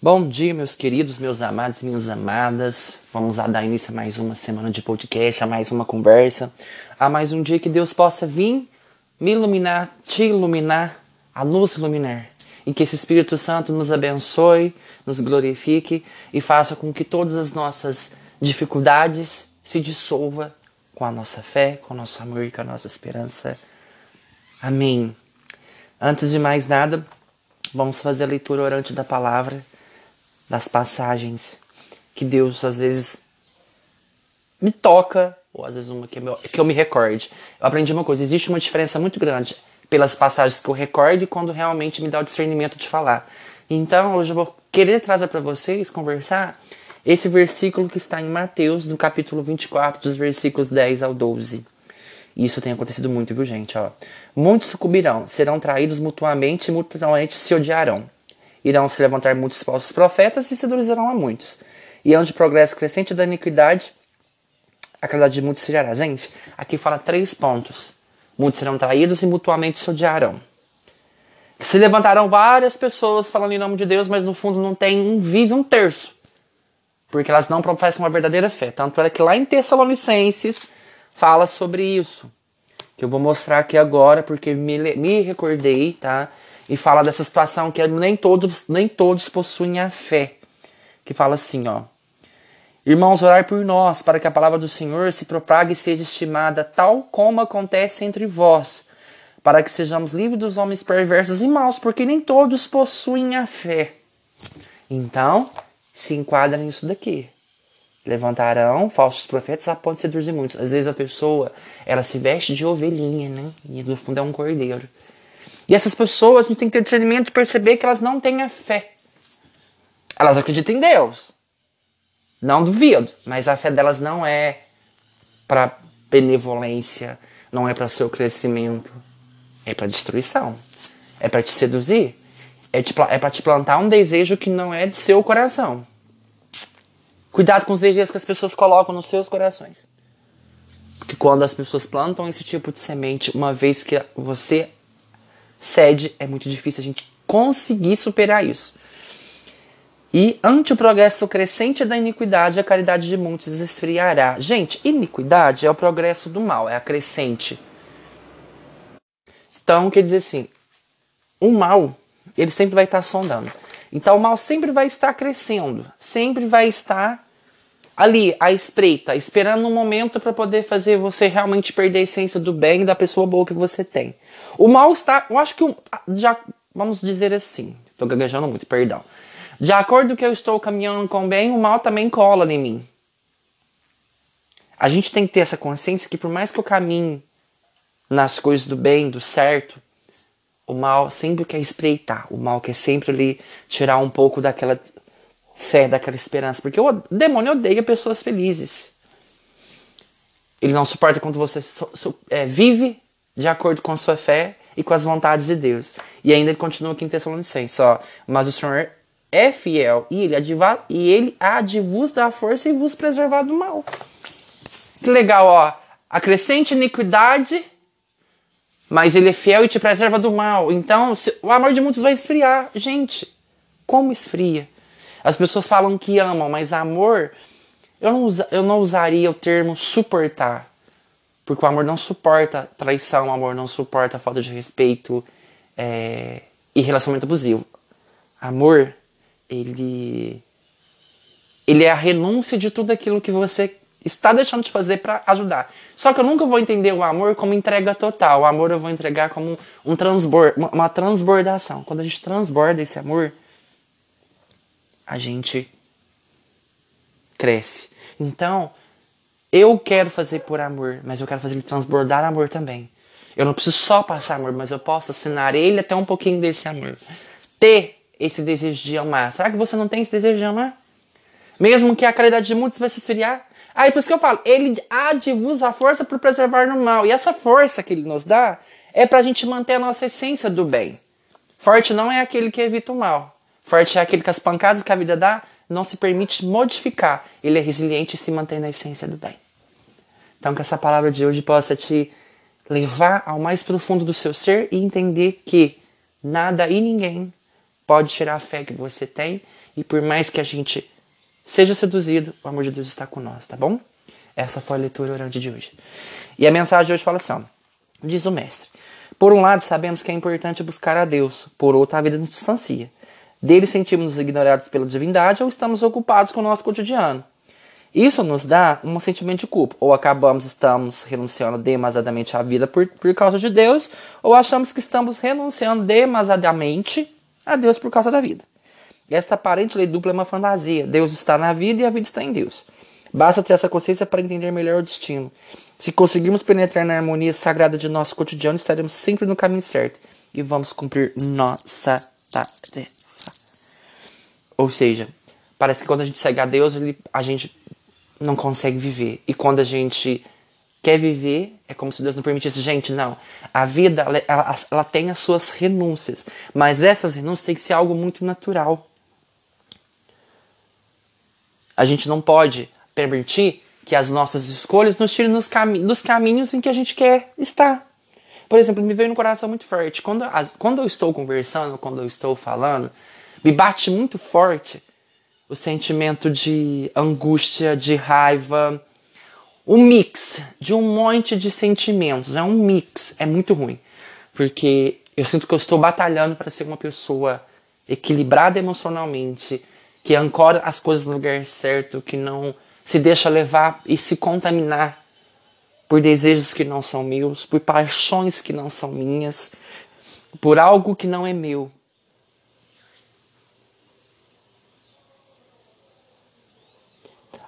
Bom dia, meus queridos, meus amados minhas amadas. Vamos dar início a mais uma semana de podcast, a mais uma conversa, a mais um dia que Deus possa vir me iluminar, te iluminar, a nos iluminar. E que esse Espírito Santo nos abençoe, nos glorifique e faça com que todas as nossas dificuldades se dissolva com a nossa fé, com o nosso amor e com a nossa esperança. Amém. Antes de mais nada, vamos fazer a leitura orante da palavra das passagens que Deus às vezes me toca, ou às vezes uma que, eu, que eu me recorde. Eu aprendi uma coisa: existe uma diferença muito grande pelas passagens que eu recordo e quando realmente me dá o discernimento de falar. Então, hoje eu vou querer trazer para vocês, conversar, esse versículo que está em Mateus, no capítulo 24, dos versículos 10 ao 12. Isso tem acontecido muito, viu, gente? Ó. Muitos sucumbirão, serão traídos mutuamente e mutuamente se odiarão. Irão se levantar muitos falsos profetas e seduzirão a muitos. E onde progresso crescente da iniquidade, a qualidade de muitos se gerará. Gente, aqui fala três pontos. Muitos serão traídos e mutuamente se odiarão. Se levantarão várias pessoas falando em nome de Deus, mas no fundo não tem um vive um terço. Porque elas não professam uma verdadeira fé. Tanto é que lá em Tessalonicenses fala sobre isso. Que eu vou mostrar aqui agora, porque me, me recordei, tá? E fala dessa situação que nem todos, nem todos possuem a fé. Que fala assim, ó. Irmãos, orar por nós, para que a palavra do Senhor se propague e seja estimada tal como acontece entre vós, para que sejamos livres dos homens perversos e maus, porque nem todos possuem a fé. Então, se enquadra nisso daqui. Levantarão falsos profetas a ponto de seduzir muitos. Às vezes a pessoa, ela se veste de ovelhinha, né? E no fundo é um cordeiro. E essas pessoas, a gente tem que ter discernimento de perceber que elas não têm a fé. Elas acreditam em Deus. Não duvido, mas a fé delas não é para benevolência, não é para seu crescimento, é para destruição, é para te seduzir, é, é para te plantar um desejo que não é do seu coração. Cuidado com os desejos que as pessoas colocam nos seus corações. Porque quando as pessoas plantam esse tipo de semente, uma vez que você cede, é muito difícil a gente conseguir superar isso. E ante o progresso crescente da iniquidade, a caridade de muitos esfriará. Gente, iniquidade é o progresso do mal, é a crescente. Então, quer dizer assim, o mal, ele sempre vai estar sondando. Então, o mal sempre vai estar crescendo, sempre vai estar ali, à espreita, esperando um momento para poder fazer você realmente perder a essência do bem da pessoa boa que você tem. O mal está, eu acho que já vamos dizer assim, estou gaguejando muito, perdão. De acordo que eu estou caminhando com o bem, o mal também cola em mim. A gente tem que ter essa consciência que por mais que eu caminhe nas coisas do bem, do certo, o mal sempre quer espreitar, o mal quer sempre ali tirar um pouco daquela fé, daquela esperança. Porque o demônio odeia pessoas felizes. Ele não suporta quando você so, so, é, vive de acordo com a sua fé e com as vontades de Deus. E ainda ele continua aqui em Tessalonicenses, ó. Mas o Senhor é fiel e ele, adiva, e ele há de vos dar força e vos preservar do mal. Que legal, ó. A crescente iniquidade, mas ele é fiel e te preserva do mal. Então, se, o amor de muitos vai esfriar. Gente, como esfria? As pessoas falam que amam, mas amor, eu não, usa, eu não usaria o termo suportar. Porque o amor não suporta traição, o amor não suporta falta de respeito é, e relacionamento abusivo. Amor, ele, ele é a renúncia de tudo aquilo que você está deixando de fazer para ajudar. Só que eu nunca vou entender o amor como entrega total. O amor eu vou entregar como um transbor, uma, uma transbordação. Quando a gente transborda esse amor, a gente cresce. Então, eu quero fazer por amor, mas eu quero fazer ele transbordar amor também. Eu não preciso só passar amor, mas eu posso assinar ele até um pouquinho desse amor. Ter esse desejo de amar. Será que você não tem esse desejo de amar? Mesmo que a caridade de muitos vai se esfriar? Aí por isso que eu falo, ele há de vos a força para preservar no mal. E essa força que ele nos dá é para a gente manter a nossa essência do bem. Forte não é aquele que evita o mal. Forte é aquele que as pancadas que a vida dá não se permite modificar. Ele é resiliente e se mantém na essência do bem. Então, que essa palavra de hoje possa te levar ao mais profundo do seu ser e entender que nada e ninguém pode tirar a fé que você tem e por mais que a gente seja seduzido, o amor de Deus está com nós, tá bom? Essa foi a leitura orante de hoje. E a mensagem de hoje fala assim: diz o mestre. Por um lado, sabemos que é importante buscar a Deus, por outro, a vida nos distancia. Dele sentimos-nos ignorados pela divindade ou estamos ocupados com o nosso cotidiano. Isso nos dá um sentimento de culpa. Ou acabamos, estamos renunciando demasiadamente à vida por, por causa de Deus, ou achamos que estamos renunciando demasiadamente a Deus por causa da vida. Esta aparente lei dupla é uma fantasia. Deus está na vida e a vida está em Deus. Basta ter essa consciência para entender melhor o destino. Se conseguirmos penetrar na harmonia sagrada de nosso cotidiano, estaremos sempre no caminho certo e vamos cumprir nossa tarefa. Ou seja, parece que quando a gente segue a Deus, ele, a gente não consegue viver. E quando a gente quer viver, é como se Deus não permitisse. Gente, não. A vida, ela, ela, ela tem as suas renúncias. Mas essas renúncias têm que ser algo muito natural. A gente não pode permitir que as nossas escolhas nos tirem dos, cami dos caminhos em que a gente quer estar. Por exemplo, me veio no coração muito forte. Quando, as, quando eu estou conversando, quando eu estou falando, me bate muito forte o sentimento de angústia, de raiva, um mix de um monte de sentimentos. É um mix, é muito ruim, porque eu sinto que eu estou batalhando para ser uma pessoa equilibrada emocionalmente, que ancora as coisas no lugar certo, que não se deixa levar e se contaminar por desejos que não são meus, por paixões que não são minhas, por algo que não é meu.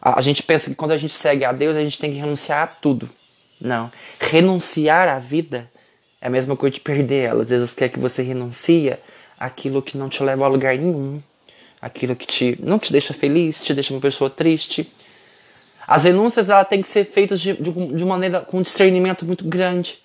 A gente pensa que quando a gente segue a Deus, a gente tem que renunciar a tudo. Não. Renunciar à vida é a mesma coisa de perder ela. Às vezes quer que você renuncia aquilo que não te leva a lugar nenhum. Aquilo que te, não te deixa feliz, te deixa uma pessoa triste. As renúncias ela tem que ser feitas de, de, de maneira com um discernimento muito grande.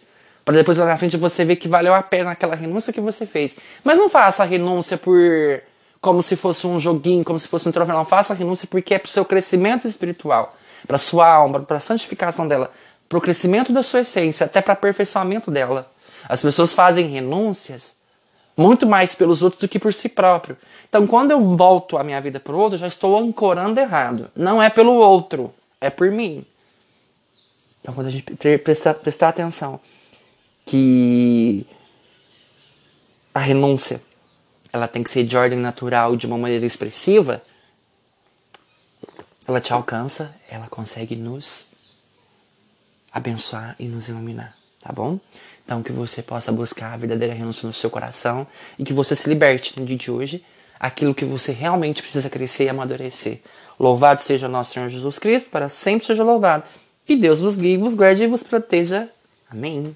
Para depois lá na frente você ver que valeu a pena aquela renúncia que você fez. Mas não faça a renúncia por como se fosse um joguinho, como se fosse um troféu. Não faça renúncia porque é para o seu crescimento espiritual, para sua alma, para a santificação dela, para o crescimento da sua essência, até para aperfeiçoamento dela. As pessoas fazem renúncias muito mais pelos outros do que por si próprio. Então, quando eu volto a minha vida para o outro, já estou ancorando errado. Não é pelo outro, é por mim. Então, quando a gente prestar, prestar atenção que a renúncia ela tem que ser de ordem natural, de uma maneira expressiva, ela te alcança, ela consegue nos abençoar e nos iluminar, tá bom? Então que você possa buscar a verdadeira renúncia no seu coração e que você se liberte no dia de hoje aquilo que você realmente precisa crescer e amadurecer. Louvado seja nosso Senhor Jesus Cristo, para sempre seja louvado. Que Deus vos guie, vos guarde e vos proteja. Amém.